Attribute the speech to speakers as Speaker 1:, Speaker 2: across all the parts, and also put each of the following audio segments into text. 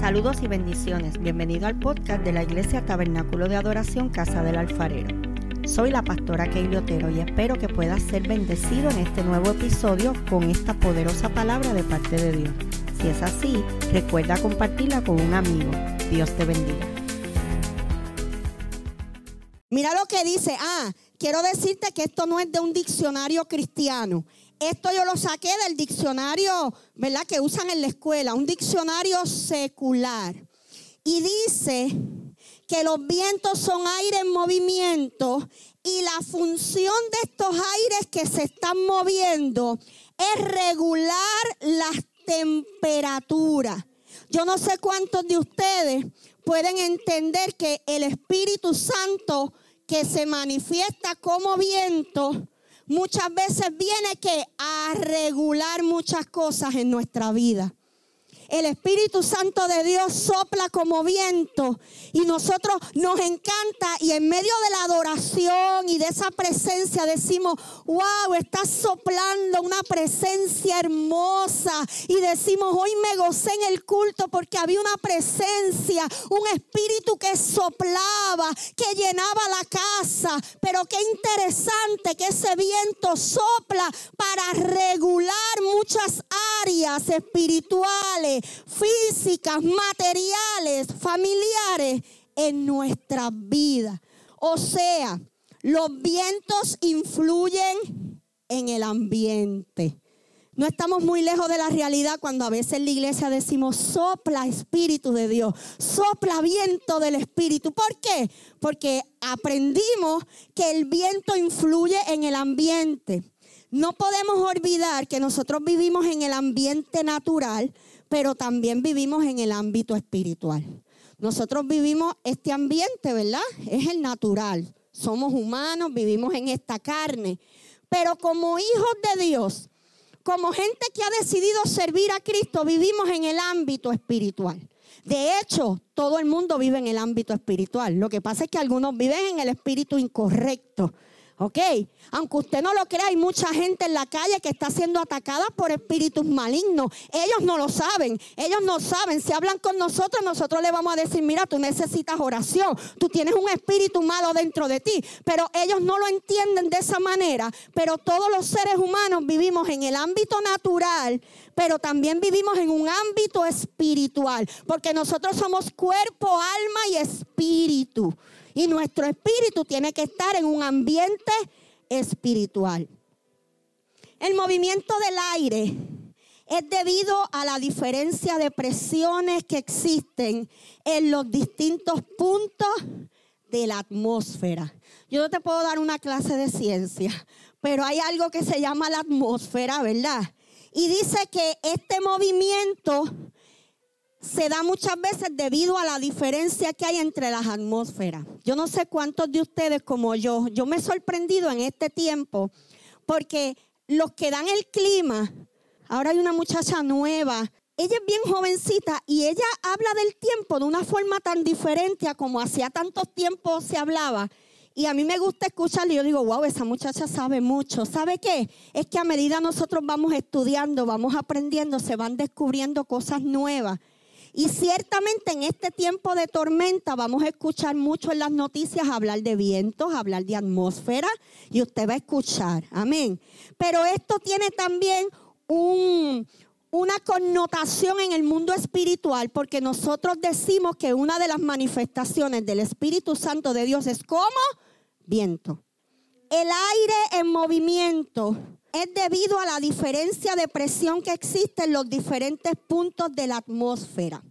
Speaker 1: Saludos y bendiciones. Bienvenido al podcast de la Iglesia Tabernáculo de Adoración Casa del Alfarero. Soy la pastora Keili Otero y espero que puedas ser bendecido en este nuevo episodio con esta poderosa palabra de parte de Dios. Si es así, recuerda compartirla con un amigo. Dios te bendiga.
Speaker 2: Mira lo que dice. Ah, quiero decirte que esto no es de un diccionario cristiano. Esto yo lo saqué del diccionario, ¿verdad? Que usan en la escuela, un diccionario secular. Y dice que los vientos son aire en movimiento y la función de estos aires que se están moviendo es regular las temperaturas. Yo no sé cuántos de ustedes pueden entender que el Espíritu Santo que se manifiesta como viento, muchas veces viene que a regular muchas cosas en nuestra vida. El Espíritu Santo de Dios sopla como viento y nosotros nos encanta y en medio de la adoración y de esa presencia decimos, wow, está soplando una presencia hermosa. Y decimos, hoy me gocé en el culto porque había una presencia, un espíritu que soplaba, que llenaba la casa, pero qué interesante que ese viento sopla para regular muchas áreas espirituales físicas, materiales, familiares en nuestra vida. O sea, los vientos influyen en el ambiente. No estamos muy lejos de la realidad cuando a veces en la iglesia decimos sopla espíritu de Dios, sopla viento del espíritu. ¿Por qué? Porque aprendimos que el viento influye en el ambiente. No podemos olvidar que nosotros vivimos en el ambiente natural, pero también vivimos en el ámbito espiritual. Nosotros vivimos este ambiente, ¿verdad? Es el natural. Somos humanos, vivimos en esta carne. Pero como hijos de Dios, como gente que ha decidido servir a Cristo, vivimos en el ámbito espiritual. De hecho, todo el mundo vive en el ámbito espiritual. Lo que pasa es que algunos viven en el espíritu incorrecto. ¿Ok? Aunque usted no lo crea, hay mucha gente en la calle que está siendo atacada por espíritus malignos. Ellos no lo saben. Ellos no saben. Si hablan con nosotros, nosotros le vamos a decir, mira, tú necesitas oración. Tú tienes un espíritu malo dentro de ti. Pero ellos no lo entienden de esa manera. Pero todos los seres humanos vivimos en el ámbito natural, pero también vivimos en un ámbito espiritual. Porque nosotros somos cuerpo, alma y espíritu. Y nuestro espíritu tiene que estar en un ambiente espiritual. El movimiento del aire es debido a la diferencia de presiones que existen en los distintos puntos de la atmósfera. Yo no te puedo dar una clase de ciencia, pero hay algo que se llama la atmósfera, ¿verdad? Y dice que este movimiento se da muchas veces debido a la diferencia que hay entre las atmósferas. Yo no sé cuántos de ustedes como yo, yo me he sorprendido en este tiempo porque los que dan el clima, ahora hay una muchacha nueva, ella es bien jovencita y ella habla del tiempo de una forma tan diferente a como hacía tantos tiempos se hablaba. Y a mí me gusta escucharle yo digo, wow, esa muchacha sabe mucho. ¿Sabe qué? Es que a medida nosotros vamos estudiando, vamos aprendiendo, se van descubriendo cosas nuevas. Y ciertamente en este tiempo de tormenta vamos a escuchar mucho en las noticias hablar de vientos, hablar de atmósfera y usted va a escuchar. Amén. Pero esto tiene también una connotación en el mundo espiritual porque nosotros decimos que una de las manifestaciones del Espíritu Santo de Dios es como viento. El aire en movimiento es debido a la diferencia de presión que existe en los diferentes puntos de la atmósfera.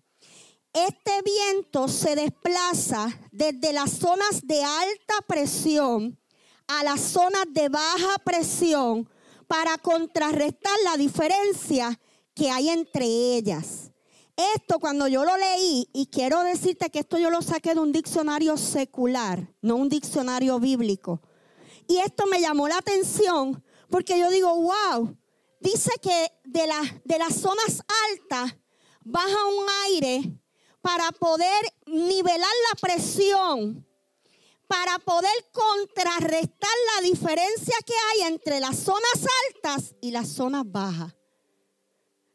Speaker 2: Este viento se desplaza desde las zonas de alta presión a las zonas de baja presión para contrarrestar la diferencia que hay entre ellas. Esto cuando yo lo leí, y quiero decirte que esto yo lo saqué de un diccionario secular, no un diccionario bíblico. Y esto me llamó la atención porque yo digo, wow, dice que de, de las zonas altas baja un aire para poder nivelar la presión, para poder contrarrestar la diferencia que hay entre las zonas altas y las zonas bajas.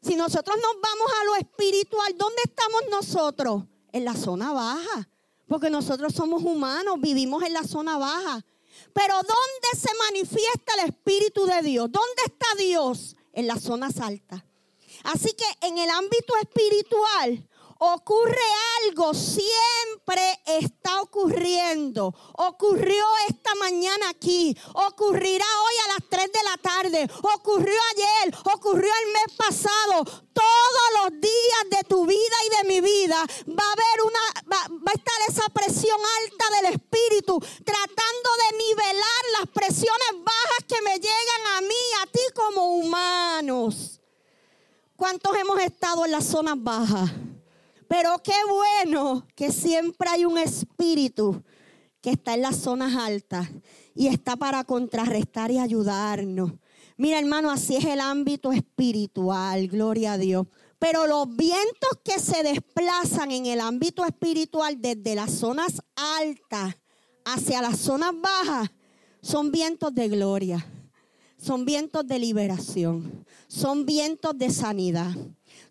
Speaker 2: Si nosotros nos vamos a lo espiritual, ¿dónde estamos nosotros? En la zona baja. Porque nosotros somos humanos, vivimos en la zona baja. Pero ¿dónde se manifiesta el Espíritu de Dios? ¿Dónde está Dios? En las zonas altas. Así que en el ámbito espiritual, ocurre algo, siempre está ocurriendo. Ocurrió esta mañana aquí, ocurrirá hoy a las 3 de la tarde, ocurrió ayer, ocurrió el mes pasado. Todos los días de tu vida y de mi vida va a haber una, va, va a estar esa presión alta del espíritu bajas que me llegan a mí, a ti como humanos. ¿Cuántos hemos estado en las zonas bajas? Pero qué bueno que siempre hay un espíritu que está en las zonas altas y está para contrarrestar y ayudarnos. Mira, hermano, así es el ámbito espiritual, gloria a Dios. Pero los vientos que se desplazan en el ámbito espiritual desde las zonas altas hacia las zonas bajas son vientos de gloria, son vientos de liberación, son vientos de sanidad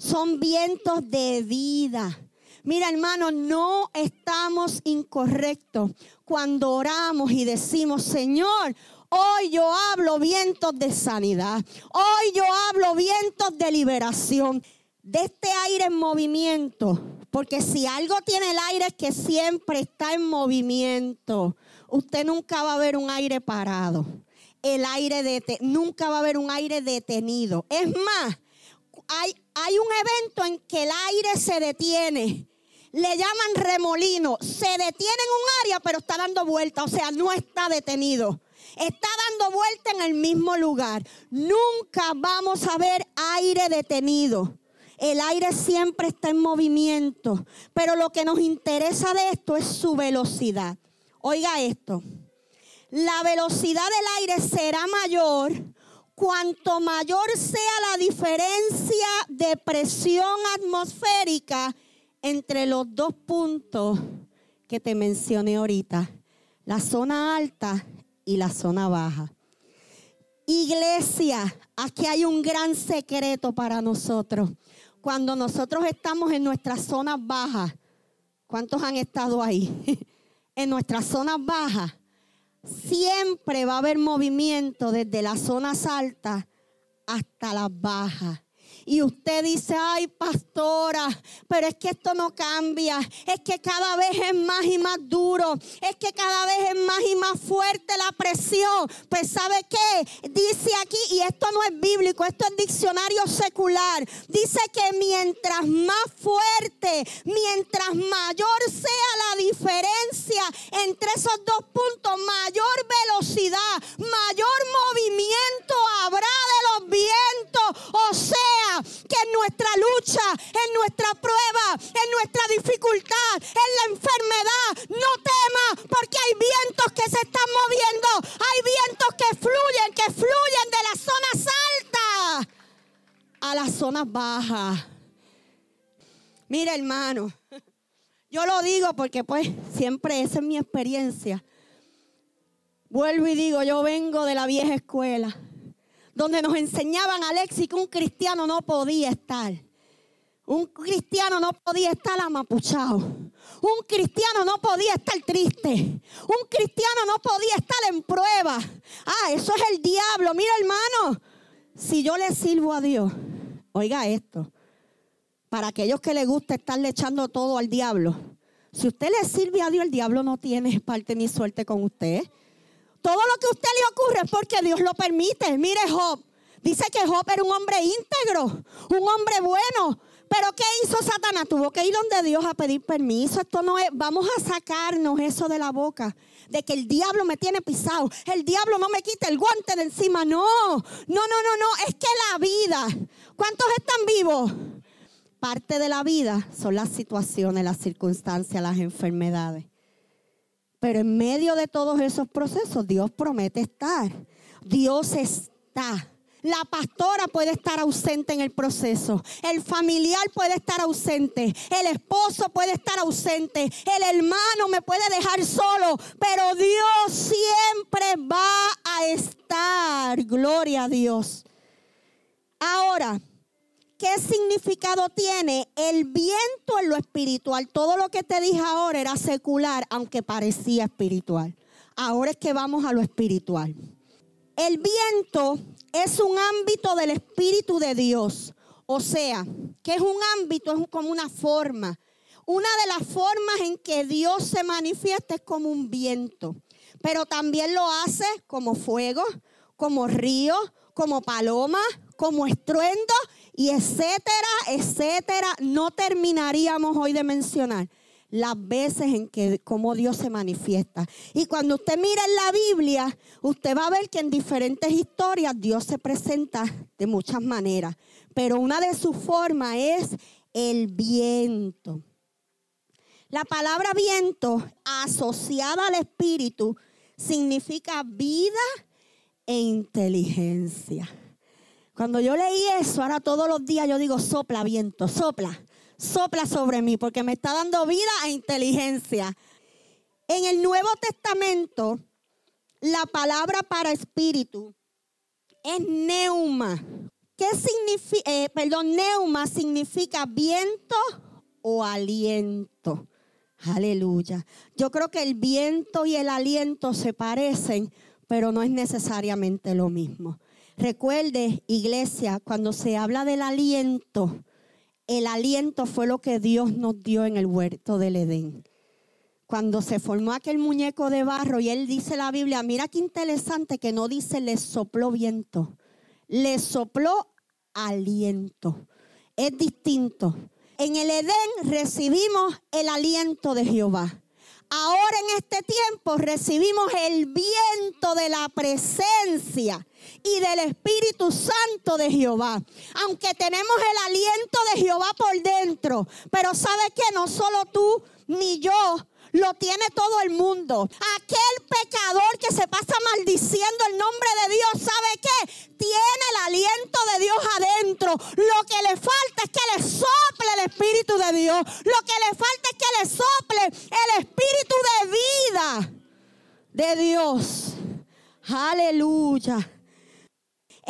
Speaker 2: son vientos de vida. Mira, hermano, no estamos incorrectos cuando oramos y decimos, Señor, hoy yo hablo vientos de sanidad. Hoy yo hablo vientos de liberación. De este aire en movimiento. Porque si algo tiene el aire es que siempre está en movimiento. Usted nunca va a ver un aire parado. El aire de nunca va a haber un aire detenido. Es más, hay, hay un evento en que el aire se detiene. Le llaman remolino. Se detiene en un área, pero está dando vuelta. O sea, no está detenido. Está dando vuelta en el mismo lugar. Nunca vamos a ver aire detenido. El aire siempre está en movimiento. Pero lo que nos interesa de esto es su velocidad. Oiga esto. La velocidad del aire será mayor cuanto mayor sea la diferencia de presión atmosférica entre los dos puntos que te mencioné ahorita, la zona alta y la zona baja. Iglesia, aquí hay un gran secreto para nosotros. Cuando nosotros estamos en nuestras zonas bajas, ¿cuántos han estado ahí? en nuestras zonas bajas, siempre va a haber movimiento desde las zonas altas hasta las bajas. Y usted dice, ay pastora, pero es que esto no cambia. Es que cada vez es más y más duro. Es que cada vez es más y más fuerte la presión. Pues ¿sabe qué? Dice aquí, y esto no es bíblico, esto es diccionario secular. Dice que mientras más fuerte, mientras mayor sea la diferencia entre esos dos puntos, mayor velocidad, mayor movimiento habrá de los vientos. O sea, que en nuestra lucha, en nuestra prueba, en nuestra dificultad, en la enfermedad, no tema porque hay vientos que se están moviendo, hay vientos que fluyen, que fluyen de las zonas altas a las zonas bajas. Mira hermano, yo lo digo porque pues siempre esa es mi experiencia. Vuelvo y digo, yo vengo de la vieja escuela donde nos enseñaban, Alexis, que un cristiano no podía estar. Un cristiano no podía estar amapuchado. Un cristiano no podía estar triste. Un cristiano no podía estar en prueba. Ah, eso es el diablo. Mira, hermano, si yo le sirvo a Dios, oiga esto, para aquellos que les gusta estarle echando todo al diablo, si usted le sirve a Dios, el diablo no tiene parte ni suerte con usted. Todo lo que a usted le ocurre es porque Dios lo permite. Mire Job. Dice que Job era un hombre íntegro, un hombre bueno. Pero ¿qué hizo Satanás? Tuvo que ir donde Dios a pedir permiso. Esto no es, vamos a sacarnos eso de la boca. De que el diablo me tiene pisado. El diablo no me quita el guante de encima. No, no, no, no, no. Es que la vida. ¿Cuántos están vivos? Parte de la vida son las situaciones, las circunstancias, las enfermedades. Pero en medio de todos esos procesos, Dios promete estar. Dios está. La pastora puede estar ausente en el proceso. El familiar puede estar ausente. El esposo puede estar ausente. El hermano me puede dejar solo. Pero Dios siempre va a estar. Gloria a Dios. Ahora, ¿qué significado tiene el viento en lo espiritual? Todo lo que te dije ahora era secular, aunque parecía espiritual. Ahora es que vamos a lo espiritual. El viento es un ámbito del Espíritu de Dios. O sea, que es un ámbito, es como una forma. Una de las formas en que Dios se manifiesta es como un viento. Pero también lo hace como fuego, como río, como paloma, como estruendo y etcétera, etcétera. No terminaríamos hoy de mencionar las veces en que cómo Dios se manifiesta. Y cuando usted mira en la Biblia, usted va a ver que en diferentes historias Dios se presenta de muchas maneras, pero una de sus formas es el viento. La palabra viento asociada al espíritu significa vida e inteligencia. Cuando yo leí eso, ahora todos los días yo digo, sopla viento, sopla, sopla sobre mí, porque me está dando vida e inteligencia. En el Nuevo Testamento, la palabra para espíritu es neuma. ¿Qué significa? Eh, perdón, neuma significa viento o aliento. Aleluya. Yo creo que el viento y el aliento se parecen, pero no es necesariamente lo mismo. Recuerde, iglesia, cuando se habla del aliento, el aliento fue lo que Dios nos dio en el huerto del Edén. Cuando se formó aquel muñeco de barro y él dice la Biblia, mira qué interesante que no dice le sopló viento, le sopló aliento. Es distinto. En el Edén recibimos el aliento de Jehová. Ahora en este tiempo recibimos el viento de la presencia y del Espíritu Santo de Jehová. Aunque tenemos el aliento de Jehová por dentro, pero sabe que no solo tú ni yo lo tiene todo el mundo. Aquel pecador que se pasa maldiciendo el nombre de Dios, ¿sabe qué? Tiene el aliento de Dios adentro. Lo que le falta es que le sople el Espíritu de Dios. Lo que le falta es que le sople el Espíritu de vida de Dios. Aleluya.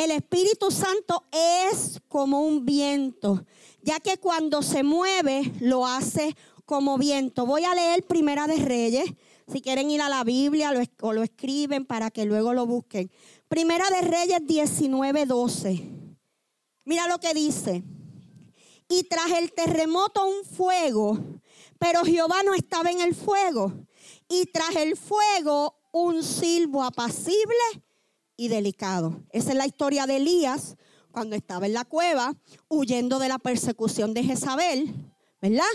Speaker 2: El Espíritu Santo es como un viento, ya que cuando se mueve lo hace como viento. Voy a leer Primera de Reyes. Si quieren ir a la Biblia lo, o lo escriben para que luego lo busquen. Primera de Reyes 19, 12. Mira lo que dice. Y tras el terremoto un fuego, pero Jehová no estaba en el fuego. Y tras el fuego un silbo apacible y delicado. Esa es la historia de Elías cuando estaba en la cueva huyendo de la persecución de Jezabel, ¿verdad?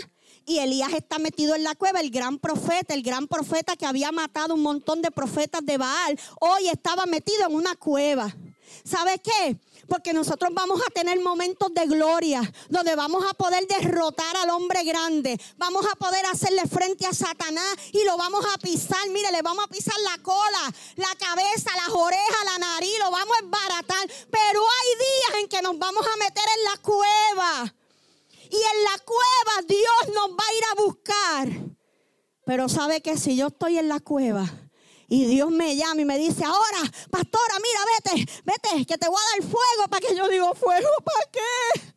Speaker 2: y Elías está metido en la cueva, el gran profeta, el gran profeta que había matado un montón de profetas de Baal, hoy estaba metido en una cueva. ¿Sabe qué? Porque nosotros vamos a tener momentos de gloria donde vamos a poder derrotar al hombre grande. Vamos a poder hacerle frente a Satanás y lo vamos a pisar. Mire, le vamos a pisar la cola, la cabeza, las orejas, la nariz, lo vamos a embaratar. Pero hay días en que nos vamos a meter en la cueva y en la cueva Dios nos va a ir a buscar. Pero sabe que si yo estoy en la cueva y Dios me llama y me dice, ahora, pastora, mira, vete, vete, que te voy a dar fuego para que yo digo, fuego, ¿para qué?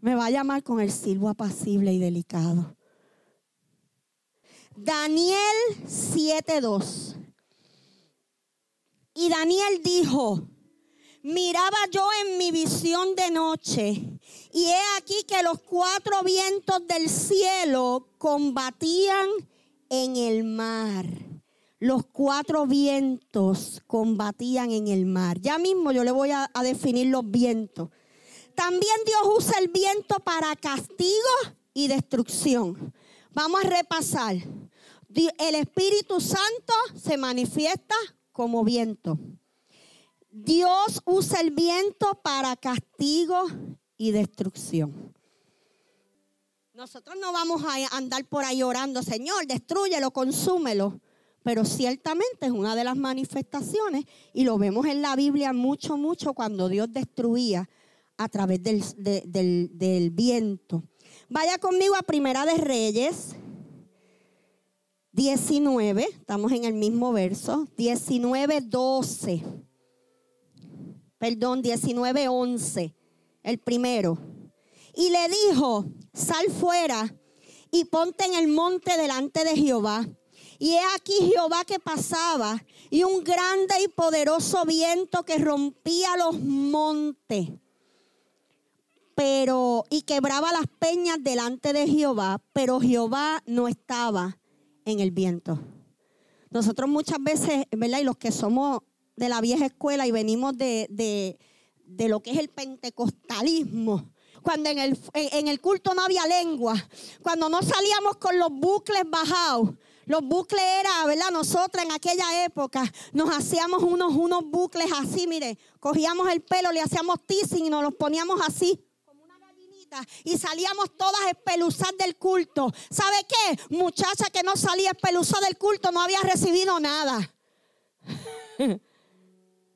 Speaker 2: Me va a llamar con el silbo apacible y delicado. Daniel 7:2. Y Daniel dijo, miraba yo en mi visión de noche, y he aquí que los cuatro vientos del cielo combatían en el mar. Los cuatro vientos combatían en el mar. Ya mismo yo le voy a, definir los vientos. También Dios usa el viento para castigo y destrucción. Vamos a repasar. El Espíritu Santo se manifiesta como viento. Dios usa el viento para castigo y destrucción. Nosotros no vamos a andar por ahí orando, Señor, destruyelo, consúmelo. Pero ciertamente es una de las manifestaciones y lo vemos en la Biblia mucho, mucho cuando Dios destruía a través del, viento. Vaya conmigo a Primera de Reyes 19, estamos en el mismo verso, 19, 12 perdón, 19:11. el primero. Y le dijo, sal fuera y ponte en el monte delante de Jehová. Y he aquí Jehová que pasaba y un grande y poderoso viento que rompía los montes. Pero y quebraba las peñas delante de Jehová, pero Jehová no estaba en el viento. Nosotros muchas veces, ¿verdad? Y los que somos de la vieja escuela y venimos de, de, lo que es el pentecostalismo, cuando en el, en el culto no había lengua, cuando no salíamos con los bucles bajados, los bucles era, ¿verdad? Nosotras en aquella época nos hacíamos unos, unos bucles así, mire, cogíamos el pelo, le hacíamos teasing y nos los poníamos así y salíamos todas espeluzadas del culto. ¿Sabe qué? Muchacha que no salía espeluzada del culto no había recibido nada.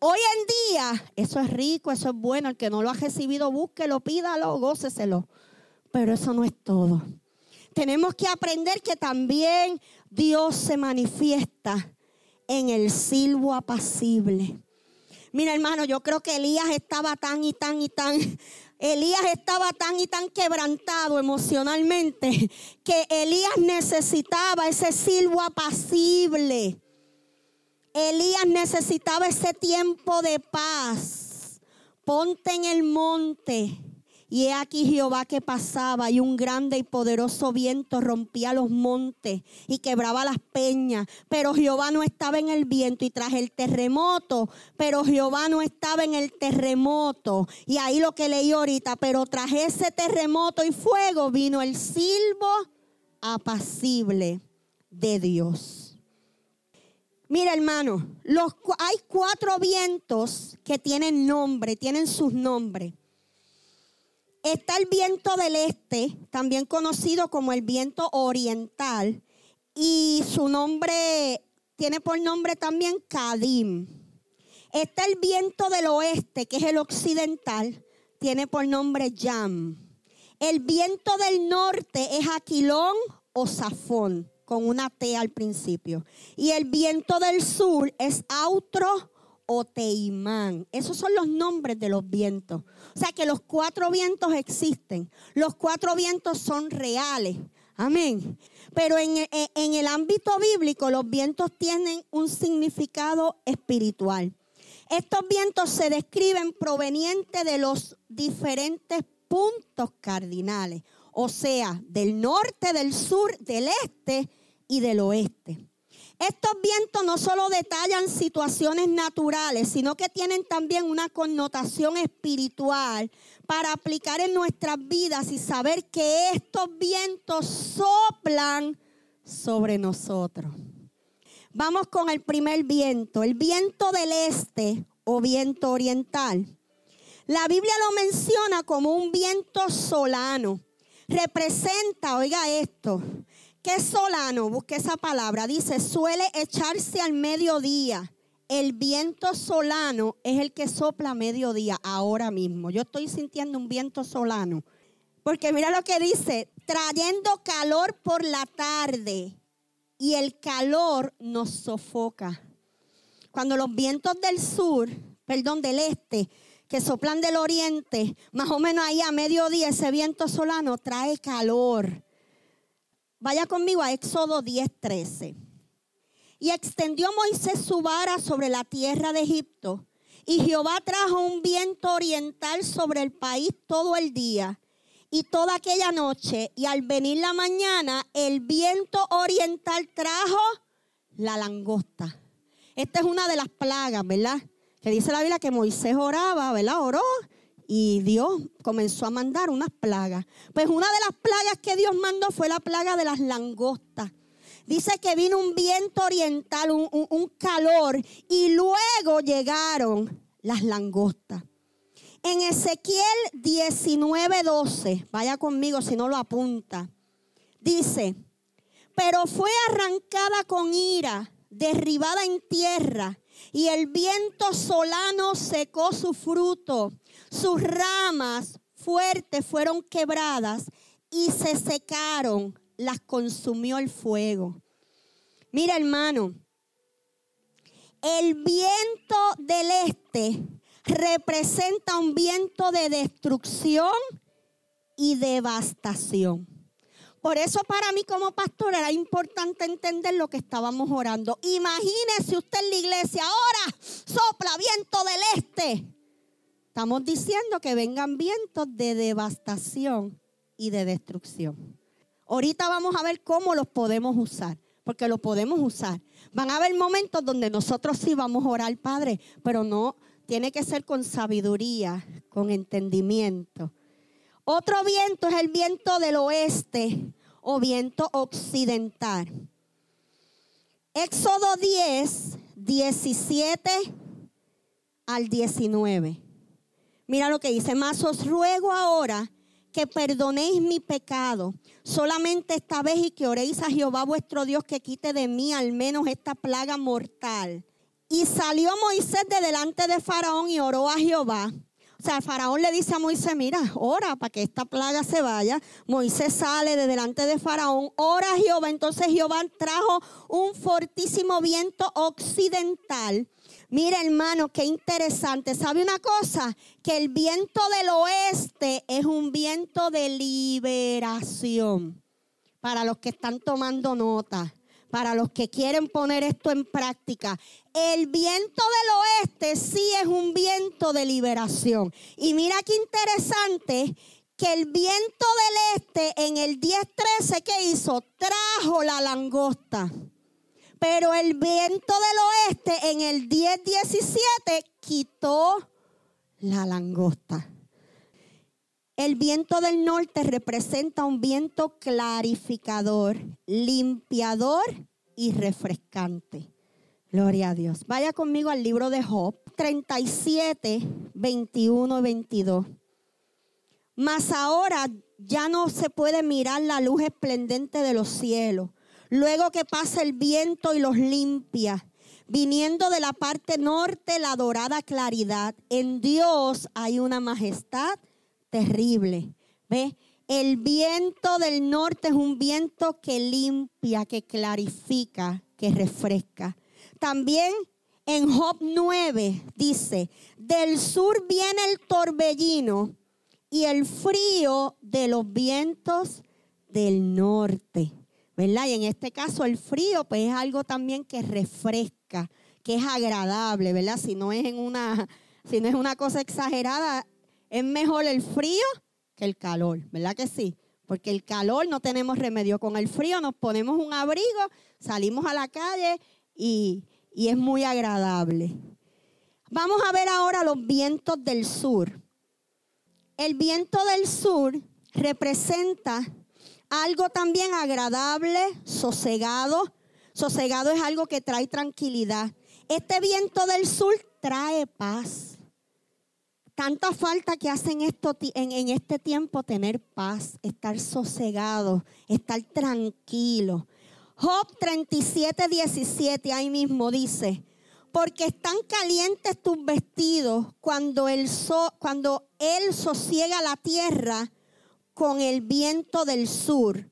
Speaker 2: Hoy en día, eso es rico, eso es bueno. El que no lo ha recibido, búsquelo, pídalo, góceselo. Pero eso no es todo. Tenemos que aprender que también Dios se manifiesta en el silbo apacible. Mira, hermano, yo creo que Elías estaba tan y tan y tan Elías estaba tan y tan quebrantado emocionalmente que Elías necesitaba ese silbo apacible. Elías necesitaba ese tiempo de paz. Ponte en el monte y he aquí Jehová que pasaba y un grande y poderoso viento rompía los montes y quebraba las peñas. Pero Jehová no estaba en el viento y tras el terremoto, pero Jehová no estaba en el terremoto. Y ahí lo que leí ahorita, pero tras ese terremoto y fuego vino el silbo apacible de Dios. Mira hermano, los, hay cuatro vientos que tienen nombre, tienen sus nombres. Está el viento del este, también conocido como el viento oriental, y su nombre tiene por nombre también Kadim. Está el viento del oeste, que es el occidental, tiene por nombre Yam. El viento del norte es Aquilón o Safón, con una T al principio. Y el viento del sur es Autro o Teimán. Esos son los nombres de los vientos. O sea que los cuatro vientos existen. Los cuatro vientos son reales. Amén. Pero en, en, el ámbito bíblico los vientos tienen un significado espiritual. Estos vientos se describen provenientes de los diferentes puntos cardinales, o sea, del norte, del sur, del este y del oeste. Estos vientos no solo detallan situaciones naturales, sino que tienen también una connotación espiritual para aplicar en nuestras vidas y saber que estos vientos soplan sobre nosotros. Vamos con el primer viento, el viento del este o viento oriental. La Biblia lo menciona como un viento solano. Representa, oiga esto, ¿Qué solano? Busque esa palabra. Dice, suele echarse al mediodía. El viento solano es el que sopla a mediodía ahora mismo. Yo estoy sintiendo un viento solano. Porque mira lo que dice, trayendo calor por la tarde y el calor nos sofoca. Cuando los vientos del sur, perdón, del este, que soplan del oriente, más o menos ahí a mediodía, ese viento solano trae calor Vaya conmigo a Éxodo 10:13. Y extendió Moisés su vara sobre la tierra de Egipto. Y Jehová trajo un viento oriental sobre el país todo el día y toda aquella noche. Y al venir la mañana, el viento oriental trajo la langosta. Esta es una de las plagas, ¿verdad? Que dice la Biblia que Moisés oraba, ¿verdad? Oró y Dios comenzó a mandar unas plagas. Pues una de las plagas que Dios mandó fue la plaga de las langostas. Dice que vino un viento oriental, un, calor, y luego llegaron las langostas. En Ezequiel 19:12, vaya conmigo si no lo apunta, dice, pero fue arrancada con ira, derribada en tierra, y el viento solano secó su fruto sus ramas fuertes fueron quebradas y se secaron, las consumió el fuego. Mira hermano, el viento del este representa un viento de destrucción y devastación. Por eso para mí como pastor era importante entender lo que estábamos orando. Imagínese usted en la iglesia, ahora sopla viento del este. Estamos diciendo que vengan vientos de devastación y de destrucción. Ahorita vamos a ver cómo los podemos usar, porque los podemos usar. Van a haber momentos donde nosotros sí vamos a orar, Padre, pero no, tiene que ser con sabiduría, con entendimiento. Otro viento es el viento del oeste o viento occidental. Éxodo 10, 17 al 19. Mira lo que dice, mas os ruego ahora que perdonéis mi pecado, solamente esta vez y que oréis a Jehová vuestro Dios que quite de mí al menos esta plaga mortal. Y salió Moisés de delante de Faraón y oró a Jehová. O sea, Faraón le dice a Moisés, mira, ora para que esta plaga se vaya. Moisés sale de delante de Faraón, ora a Jehová. Entonces Jehová trajo un fortísimo viento occidental Mira, hermano, qué interesante. ¿Sabe una cosa? Que el viento del oeste es un viento de liberación. Para los que están tomando nota, para los que quieren poner esto en práctica. El viento del oeste sí es un viento de liberación. Y mira qué interesante que el viento del este en el 10-13, ¿qué hizo? Trajo la langosta. Pero el viento del oeste en el 10-17 quitó la langosta. El viento del norte representa un viento clarificador, limpiador y refrescante. Gloria a Dios. Vaya conmigo al libro de Job 37, 21 y 22. Mas ahora ya no se puede mirar la luz esplendente de los cielos Luego que pasa el viento y los limpia. Viniendo de la parte norte la dorada claridad. En Dios hay una majestad terrible. ¿Ve? El viento del norte es un viento que limpia, que clarifica, que refresca. También en Job 9 dice, del sur viene el torbellino y el frío de los vientos del norte. ¿verdad? Y en este caso el frío, pues es algo también que refresca, que es agradable, ¿verdad? Si no es en una, si no es una cosa exagerada, es mejor el frío que el calor, ¿verdad que sí? Porque el calor no tenemos remedio. Con el frío nos ponemos un abrigo, salimos a la calle y, y es muy agradable. Vamos a ver ahora los vientos del sur. El viento del sur representa algo también agradable, sosegado. Sosegado es algo que trae tranquilidad. Este viento del sur trae paz. Tanta falta que esto en, en este tiempo tener paz, estar sosegado, estar tranquilo. Job 37, 17, ahí mismo dice, porque están calientes tus vestidos cuando, el cuando Él sosiega la tierra con el viento del sur.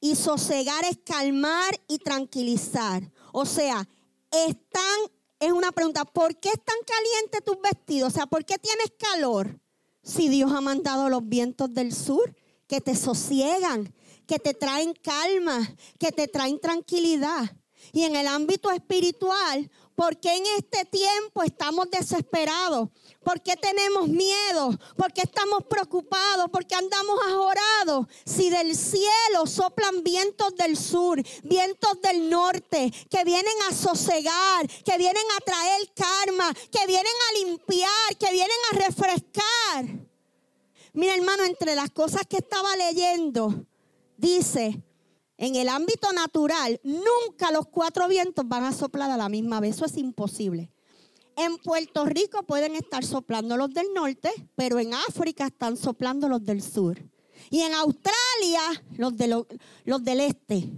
Speaker 2: Y sosegar es calmar y tranquilizar. O sea, están, es una pregunta, ¿por qué están calientes tus vestidos? O sea, ¿por qué tienes calor? Si Dios ha mandado los vientos del sur que te sosiegan, que te traen calma, que te traen tranquilidad. Y en el ámbito espiritual, ¿Por qué en este tiempo estamos desesperados? ¿Por qué tenemos miedo? ¿Por qué estamos preocupados? ¿Por qué andamos ajorados? Si del cielo soplan vientos del sur, vientos del norte, que vienen a sosegar, que vienen a traer karma, que vienen a limpiar, que vienen a refrescar. Mira hermano, entre las cosas que estaba leyendo, dice, en el ámbito natural, nunca los cuatro vientos van a soplar a la misma vez. Eso es imposible. En Puerto Rico pueden estar soplando los del norte, pero en África están soplando los del sur. Y en Australia los, los del este.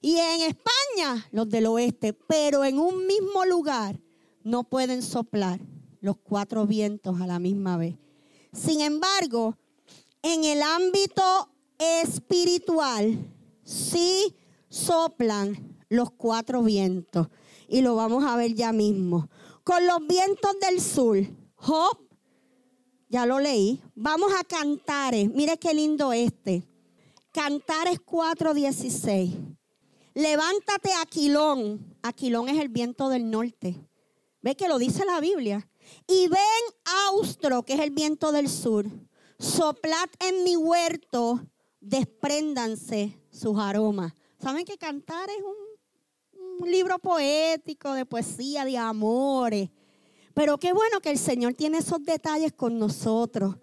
Speaker 2: Y en España los del oeste. Pero en un mismo lugar no pueden soplar los cuatro vientos a la misma vez. Sin embargo, en el ámbito espiritual, sí soplan los cuatro vientos. Y lo vamos a ver ya mismo. Con los vientos del sur, Job, ya lo leí. Vamos a Cantares. Mire qué lindo este. Cantares 4:16. Levántate, Aquilón. Aquilón es el viento del norte. Ve que lo dice la Biblia. Y ven, Austro, que es el viento del sur. Soplad en mi huerto, despréndanse sus aromas. ¿Saben que cantar es un, un libro poético de poesía, de amores? Pero qué bueno que el Señor tiene esos detalles con nosotros,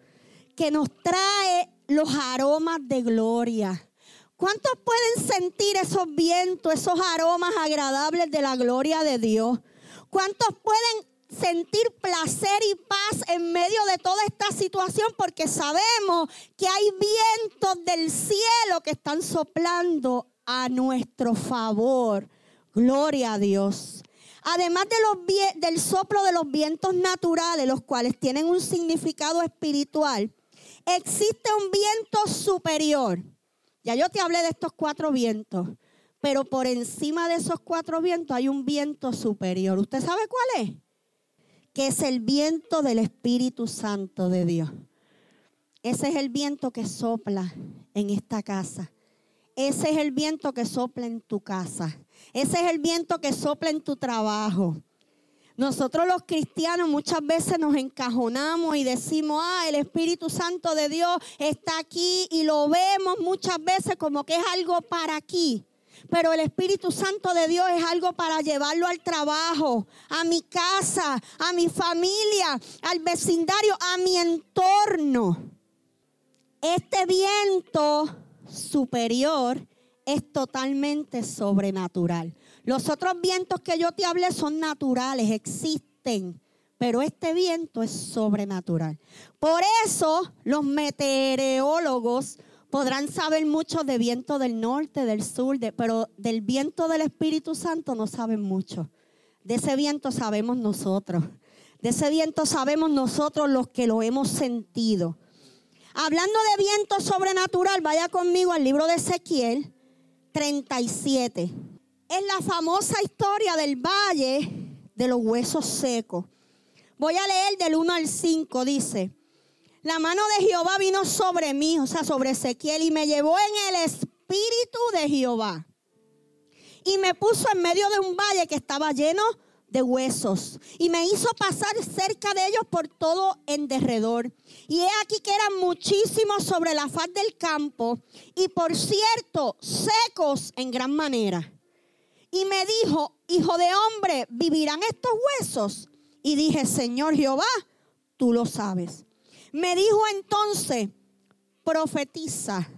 Speaker 2: que nos trae los aromas de gloria. ¿Cuántos pueden sentir esos vientos, esos aromas agradables de la gloria de Dios? ¿Cuántos pueden sentir placer y paz en medio de toda esta situación? Porque sabemos que hay vientos del cielo que están soplando a nuestro favor. Gloria a Dios. Además del soplo de los vientos naturales, los cuales tienen un significado espiritual, existe un viento superior. Ya yo te hablé de estos cuatro vientos, pero por encima de esos cuatro vientos hay un viento superior. ¿Usted sabe cuál es? Que es el viento del Espíritu Santo de Dios. Ese es el viento que sopla en esta casa. Ese es el viento que sopla en tu casa. Ese es el viento que sopla en tu trabajo. Nosotros los cristianos muchas veces nos encajonamos y decimos, ah, el Espíritu Santo de Dios está aquí y lo vemos muchas veces como que es algo para aquí. Pero el Espíritu Santo de Dios es algo para llevarlo al trabajo, a mi casa, a mi familia, al vecindario, a mi entorno. Este viento superior es totalmente sobrenatural. Los otros vientos que yo te hablé son naturales, existen, pero este viento es sobrenatural. Por eso los meteorólogos podrán saber mucho de viento del norte, del sur, pero del viento del Espíritu Santo no saben mucho. De ese viento sabemos nosotros. De ese viento sabemos nosotros los que lo hemos sentido. Hablando de viento sobrenatural, vaya conmigo al libro de Ezequiel 37. Es la famosa historia del valle de los huesos secos. Voy a leer del 1 al 5, dice, la mano de Jehová vino sobre mí, o sea, sobre Ezequiel, y me llevó en el espíritu de Jehová. Y me puso en medio de un valle que estaba lleno de huesos y me hizo pasar cerca de ellos por todo en derredor. Y he aquí que eran muchísimos sobre la faz del campo y por cierto secos en gran manera. Y me dijo, hijo de hombre, ¿vivirán estos huesos? Y dije, Señor Jehová, tú lo sabes. Me dijo entonces, profetiza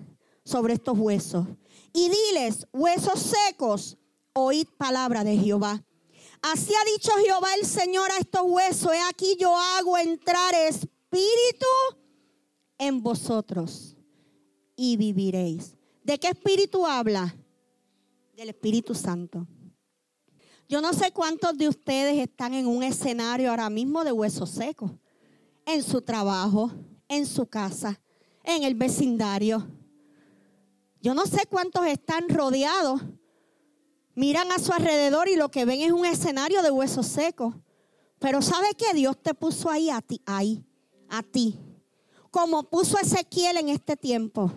Speaker 2: sobre estos huesos y diles, huesos secos, oíd palabra de Jehová. Así ha dicho Jehová el Señor a estos huesos. He aquí yo hago entrar espíritu en vosotros y viviréis. ¿De qué espíritu habla? Del Espíritu Santo. Yo no sé cuántos de ustedes están en un escenario ahora mismo de huesos secos. En su trabajo, en su casa, en el vecindario. Yo no sé cuántos están rodeados miran a su alrededor y lo que ven es un escenario de huesos secos. Pero ¿sabe qué? Dios te puso ahí a ti, ahí, a ti. Como puso Ezequiel en este tiempo.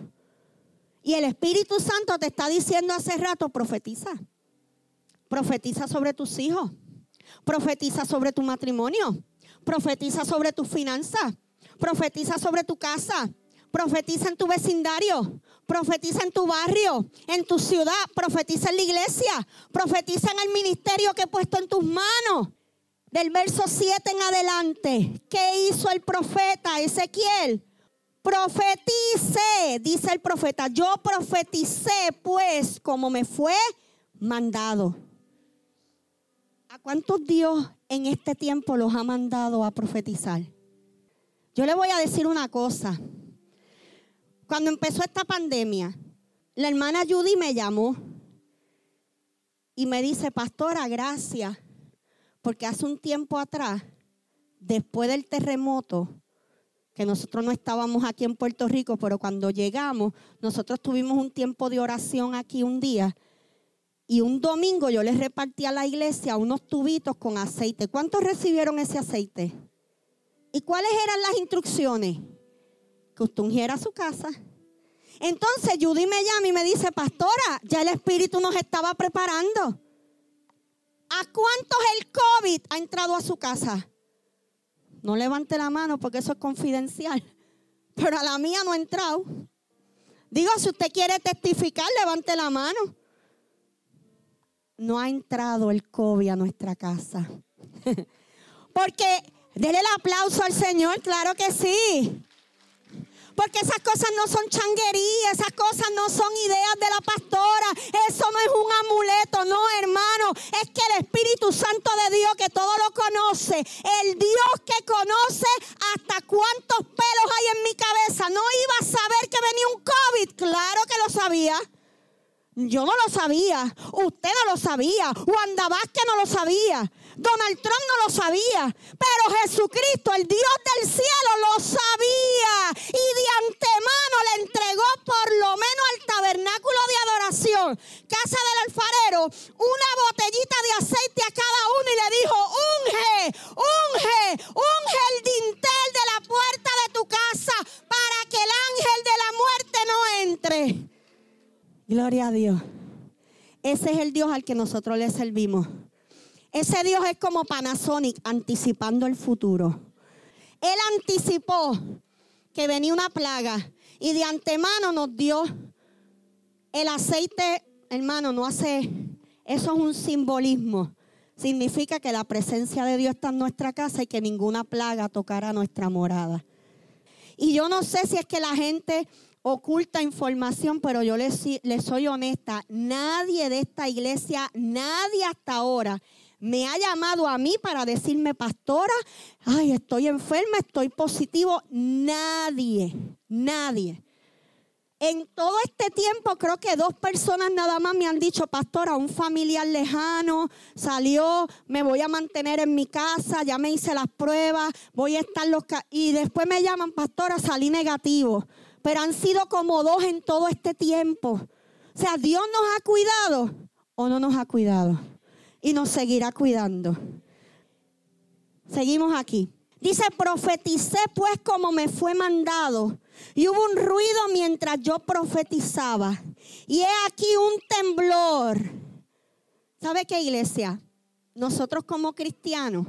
Speaker 2: Y el Espíritu Santo te está diciendo hace rato, profetiza. Profetiza sobre tus hijos. Profetiza sobre tu matrimonio. Profetiza sobre tus finanzas. Profetiza sobre tu casa. Profetiza en tu vecindario. Profetiza en tu barrio, en tu ciudad. Profetiza en la iglesia. Profetiza en el ministerio que he puesto en tus manos. Del verso 7 en adelante. ¿Qué hizo el profeta Ezequiel? Profetice, dice el profeta. Yo profeticé pues como me fue mandado. ¿A cuántos Dios en este tiempo los ha mandado a profetizar? Yo le voy a decir una cosa. Cuando empezó esta pandemia, la hermana Judy me llamó y me dice, pastora, gracias, porque hace un tiempo atrás, después del terremoto, que nosotros no estábamos aquí en Puerto Rico, pero cuando llegamos, nosotros tuvimos un tiempo de oración aquí un día. Y un domingo yo les repartí a la iglesia unos tubitos con aceite. ¿Cuántos recibieron ese aceite? ¿Y cuáles eran las instrucciones? Que usted ungiera su casa. Entonces Judy me llama y me dice, pastora, ya el Espíritu nos estaba preparando. ¿A cuántos el COVID ha entrado a su casa? No levante la mano porque eso es confidencial. Pero a la mía no ha entrado. Digo, si usted quiere testificar, levante la mano. No ha entrado el COVID a nuestra casa. porque, dele el aplauso al Señor, claro que sí. Porque esas cosas no son changuerías, esas cosas no son ideas de la pastora, eso no es un amuleto, no hermano, es que el Espíritu Santo de Dios que todo lo conoce, el Dios que conoce hasta cuántos pelos hay en mi cabeza, no iba a saber que venía un COVID, claro que lo sabía. Yo no lo sabía, usted no lo sabía, Wanda Vázquez no lo sabía, Donald Trump no lo sabía, pero Jesucristo, el Dios del cielo, lo sabía. Y de antemano le entregó por lo menos al tabernáculo de adoración, casa del alfarero, una botellita de aceite a cada uno y le dijo, unge, unge, unge el dintel de la puerta de tu casa para que el ángel de la muerte no entre. Gloria a Dios. Ese es el Dios al que nosotros le servimos. Ese Dios es como Panasonic anticipando el futuro. Él anticipó que venía una plaga y de antemano nos dio el aceite, hermano, no hace, eso es un simbolismo. Significa que la presencia de Dios está en nuestra casa y que ninguna plaga tocará nuestra morada. Y yo no sé si es que la gente oculta información, pero yo les, soy honesta, nadie de esta iglesia, nadie hasta ahora me ha llamado a mí para decirme, pastora, ay, estoy enferma, estoy positivo. Nadie, nadie. En todo este tiempo creo que dos personas nada más me han dicho, pastora, un familiar lejano salió, me voy a mantener en mi casa, ya me hice las pruebas, voy a estar los... Y después me llaman, pastora, salí negativo pero han sido como dos en todo este tiempo. O sea, Dios nos ha cuidado o no nos ha cuidado. Y nos seguirá cuidando. Seguimos aquí. Dice, profeticé pues como me fue mandado. Y hubo un ruido mientras yo profetizaba. Y he aquí un temblor. ¿Sabe qué iglesia? Nosotros como cristianos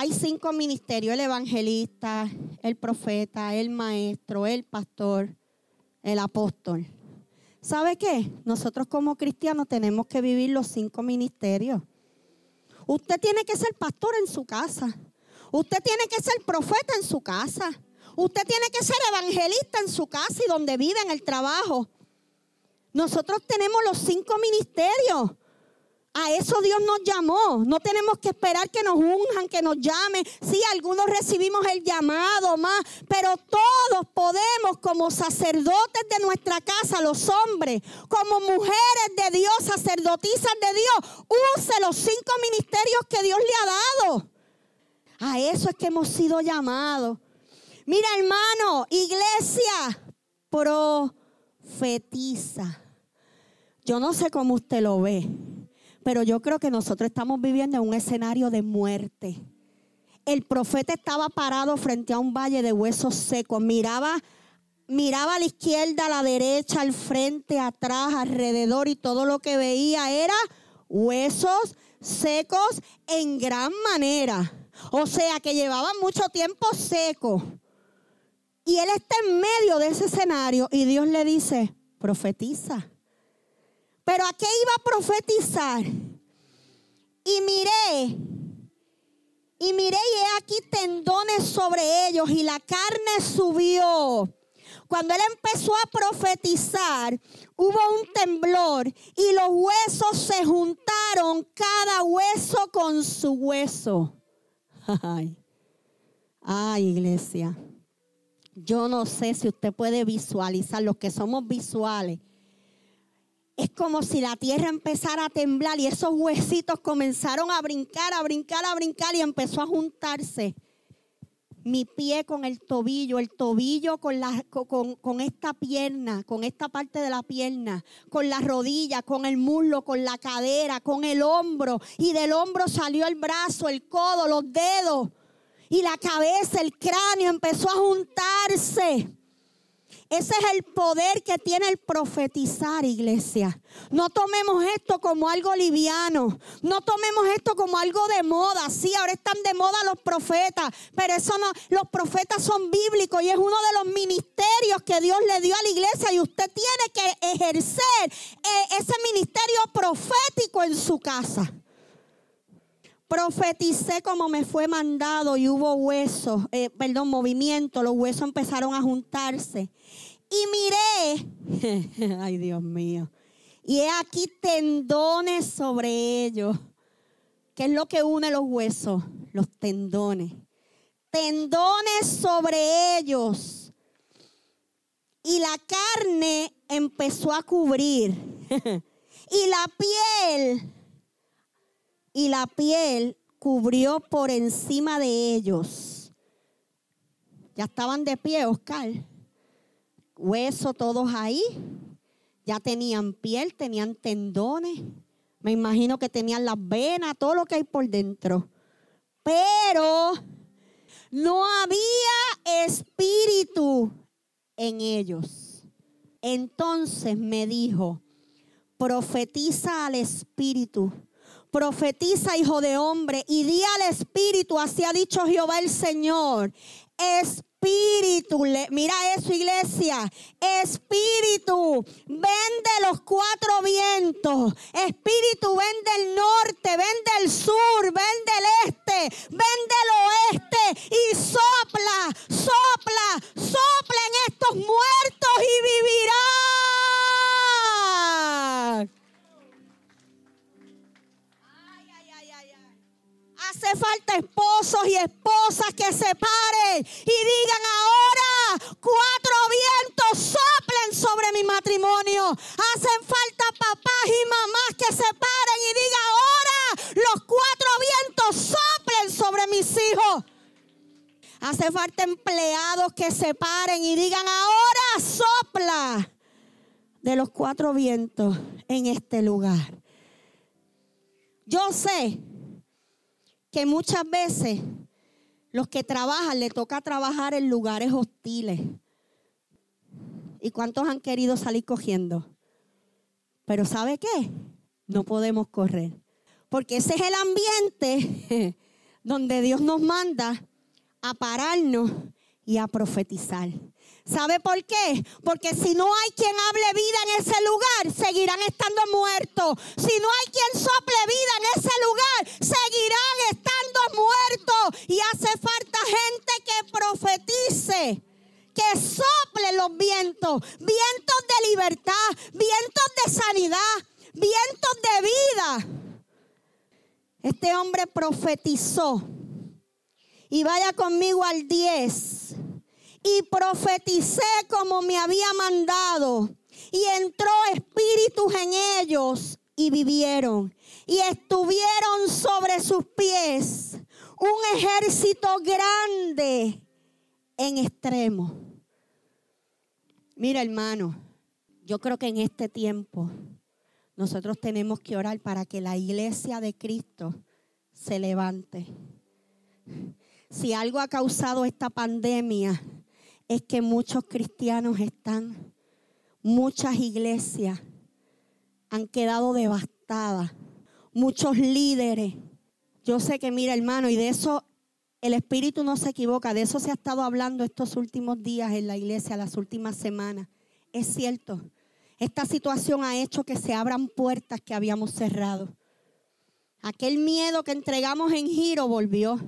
Speaker 2: hay cinco ministerios, el evangelista, el profeta, el maestro, el pastor, el apóstol. ¿Sabe qué? Nosotros como cristianos tenemos que vivir los cinco ministerios. Usted tiene que ser pastor en su casa. Usted tiene que ser profeta en su casa. Usted tiene que ser evangelista en su casa y donde vive en el trabajo. Nosotros tenemos los cinco ministerios. A eso Dios nos llamó. No tenemos que esperar que nos unjan, que nos llamen. Sí, algunos recibimos el llamado más, pero todos podemos como sacerdotes de nuestra casa, los hombres, como mujeres de Dios, sacerdotisas de Dios, use los cinco ministerios que Dios le ha dado. A eso es que hemos sido llamados. Mira, hermano, iglesia, profetiza. Yo no sé cómo usted lo ve. Pero yo creo que nosotros estamos viviendo en un escenario de muerte. El profeta estaba parado frente a un valle de huesos secos. Miraba, miraba a la izquierda, a la derecha, al frente, atrás, alrededor y todo lo que veía era huesos secos en gran manera. O sea que llevaban mucho tiempo seco. Y él está en medio de ese escenario y Dios le dice, profetiza. Pero ¿a qué iba a profetizar? Y miré, y miré y he aquí tendones sobre ellos y la carne subió. Cuando él empezó a profetizar, hubo un temblor y los huesos se juntaron, cada hueso con su hueso. Ay, ay, iglesia. Yo no sé si usted puede visualizar, los que somos visuales, es como si la tierra empezara a temblar y esos huesitos comenzaron a brincar, a brincar, a brincar y empezó a juntarse mi pie con el tobillo, el tobillo con, la, con, esta pierna, con esta parte de la pierna, con la rodilla, con el muslo, con la cadera, con el hombro. Y del hombro salió el brazo, el codo, los dedos. y la cabeza, el cráneo empezó a juntarse. Ese es el poder que tiene el profetizar, iglesia. No tomemos esto como algo liviano. No tomemos esto como algo de moda. Sí, ahora están de moda los profetas, pero eso no, los profetas son bíblicos y es uno de los ministerios que Dios le dio a la iglesia y usted tiene que ejercer eh, ese ministerio profético en su casa. Profeticé como me fue mandado y hubo huesos, eh, perdón, movimiento, los huesos empezaron a juntarse. Y miré, ay Dios mío, y he aquí tendones sobre ellos. ¿Qué es lo que une los huesos? Los tendones. Tendones sobre ellos. Y la carne empezó a cubrir. y la piel y la piel cubrió por encima de ellos. Ya estaban de pie, Oscar. Hueso todos ahí. Ya tenían piel, tenían tendones. Me imagino que tenían las venas, todo lo que hay por dentro. Pero no había espíritu en ellos. Entonces me dijo, profetiza al espíritu Profetiza, hijo de hombre, y di al Espíritu, así ha dicho Jehová el Señor. Espíritu, mira eso iglesia, Espíritu, ven de los cuatro vientos, Espíritu, ven del norte, ven del sur, ven del este, ven del oeste y sopla, sopla, sopla en estos muertos y vivirán. Hace falta esposos y esposas que se paren y digan ahora, cuatro vientos soplen sobre mi matrimonio. Hacen falta papás y mamás que se paren y digan ahora, los cuatro vientos soplen sobre mis hijos. Hace falta empleados que se paren y digan ahora, sopla de los cuatro vientos en este lugar. Yo sé que muchas veces los que trabajan le toca trabajar en lugares hostiles. ¿Y cuántos han querido salir cogiendo? Pero ¿sabe qué? No podemos correr. Porque ese es el ambiente donde Dios nos manda a pararnos y a profetizar. ¿Sabe por qué? Porque si no hay quien hable vida en ese lugar, seguirán estando muertos. Si no hay quien sople vida en ese lugar, seguirán estando muertos. Y hace falta gente que profetice que sople los vientos, vientos de libertad, vientos de sanidad, vientos de vida. Este hombre profetizó. Y vaya conmigo al 10 y profeticé como me había mandado. Y entró espíritus en ellos y vivieron. Y estuvieron sobre sus pies un ejército grande en extremo. Mira hermano, yo creo que en este tiempo nosotros tenemos que orar para que la iglesia de Cristo se levante. Si algo ha causado esta pandemia es que muchos cristianos están, muchas iglesias han quedado devastadas, muchos líderes. Yo sé que, mira hermano, y de eso el Espíritu no se equivoca, de eso se ha estado hablando estos últimos días en la iglesia, las últimas semanas. Es cierto, esta situación ha hecho que se abran puertas que habíamos cerrado. Aquel miedo que entregamos en giro volvió.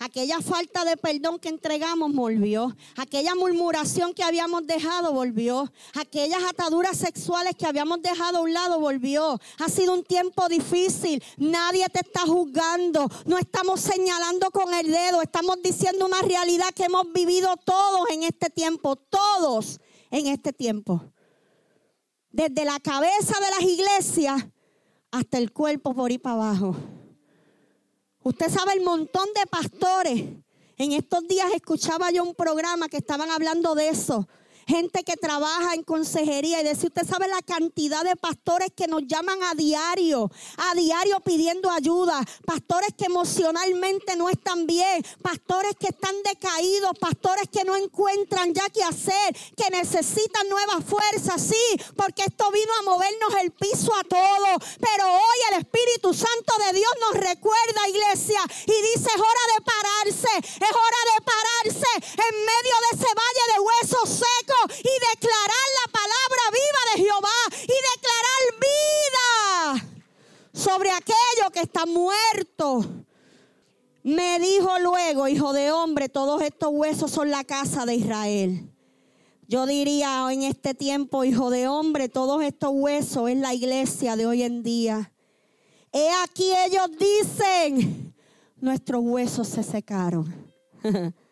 Speaker 2: Aquella falta de perdón que entregamos volvió. Aquella murmuración que habíamos dejado volvió. Aquellas ataduras sexuales que habíamos dejado a un lado volvió. Ha sido un tiempo difícil. Nadie te está juzgando. No estamos señalando con el dedo. Estamos diciendo una realidad que hemos vivido todos en este tiempo. Todos en este tiempo. Desde la cabeza de las iglesias hasta el cuerpo por ahí para abajo. Usted sabe el montón de pastores. En estos días escuchaba yo un programa que estaban hablando de eso. Gente que trabaja en consejería y decir, usted sabe la cantidad de pastores que nos llaman a diario, a diario pidiendo ayuda, pastores que emocionalmente no están bien, pastores que están decaídos, pastores que no encuentran ya qué hacer, que necesitan nuevas fuerzas, sí, porque esto vino a movernos el piso a todos, pero hoy el Espíritu Santo de Dios nos recuerda, iglesia, y dice, es hora de pararse, es hora de pararse en medio de ese valle de huesos secos y declarar la palabra viva de Jehová y declarar vida sobre aquello que está muerto. Me dijo luego, hijo de hombre, todos estos huesos son la casa de Israel. Yo diría en este tiempo, hijo de hombre, todos estos huesos es la iglesia de hoy en día. He aquí ellos dicen, nuestros huesos se secaron.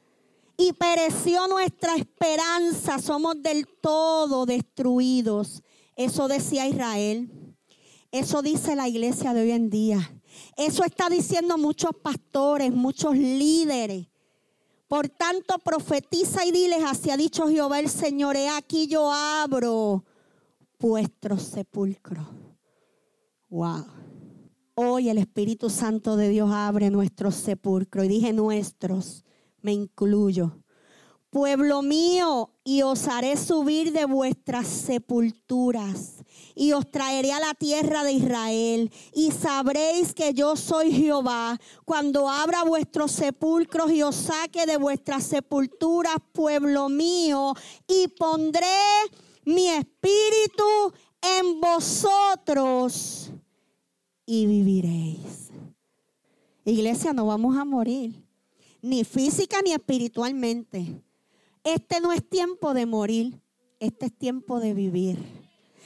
Speaker 2: y pereció nuestra esperanza, somos del todo destruidos. Eso decía Israel. Eso dice la iglesia de hoy en día. Eso está diciendo muchos pastores, muchos líderes. Por tanto, profetiza y diles, así ha dicho Jehová el Señor, he aquí yo abro vuestro sepulcro. Wow. Hoy el Espíritu Santo de Dios abre nuestro sepulcro. Y dije nuestros, me incluyo. Pueblo mío, y os haré subir de vuestras sepulturas, y os traeré a la tierra de Israel, y sabréis que yo soy Jehová, cuando abra vuestros sepulcros y os saque de vuestras sepulturas, pueblo mío, y pondré mi espíritu en vosotros y viviréis. Iglesia, no vamos a morir, ni física ni espiritualmente. Este no es tiempo de morir, este es tiempo de vivir.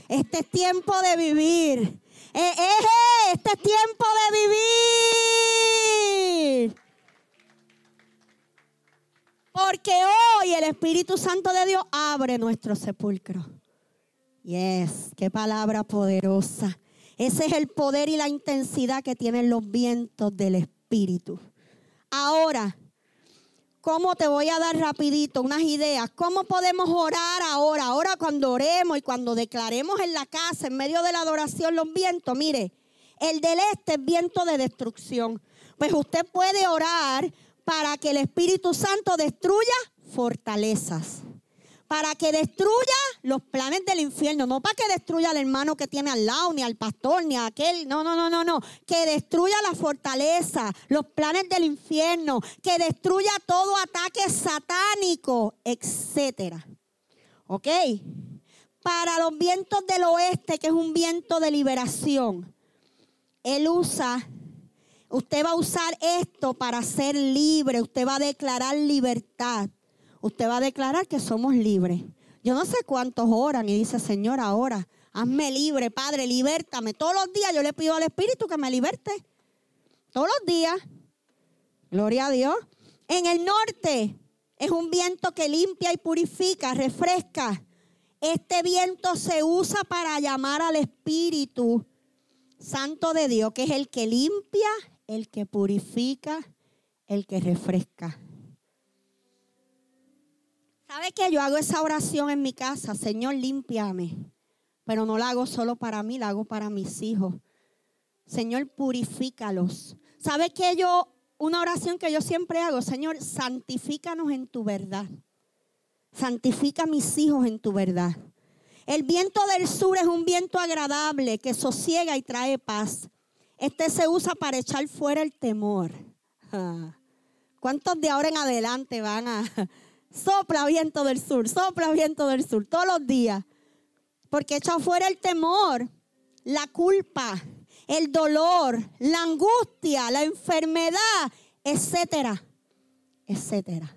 Speaker 2: Este es tiempo de vivir. Eh, eh, eh, este es tiempo de vivir. Porque hoy el Espíritu Santo de Dios abre nuestro sepulcro. Yes, qué palabra poderosa. Ese es el poder y la intensidad que tienen los vientos del Espíritu. Ahora, ¿cómo te voy a dar rapidito unas ideas? ¿Cómo podemos orar ahora? Ahora cuando oremos y cuando declaremos en la casa, en medio de la adoración, los vientos. Mire, el del este es viento de destrucción. Pues usted puede orar para que el Espíritu Santo destruya fortalezas para que destruya los planes del infierno, no para que destruya al hermano que tiene al lado, ni al pastor, ni a aquel, no, no, no, no, no, que destruya la fortaleza, los planes del infierno, que destruya todo ataque satánico, etcétera. ¿Ok? Para los vientos del oeste, que es un viento de liberación, él usa, usted va a usar esto para ser libre, usted va a declarar libertad usted va a declarar que somos libres. Yo no sé cuántos oran y dice, Señor, ahora, hazme libre, Padre, libértame. Todos los días yo le pido al Espíritu que me liberte. Todos los días. Gloria a Dios. En el norte es un viento que limpia y purifica, refresca. Este viento se usa para llamar al Espíritu Santo de Dios, que es el que limpia, el que purifica, el que refresca. ¿Sabe que yo hago esa oración en mi casa? Señor, límpiame. Pero no la hago solo para mí, la hago para mis hijos. Señor, purifícalos. ¿Sabe que yo, una oración que yo siempre hago? Señor, santifícanos en tu verdad. Santifica a mis hijos en tu verdad. El viento del sur es un viento agradable que sosiega y trae paz. Este se usa para echar fuera el temor. ¿Cuántos de ahora en adelante van a, Sopla viento del sur, sopla viento del sur, todos los días. Porque echa fuera el temor, la culpa, el dolor, la angustia, la enfermedad, etcétera, etcétera.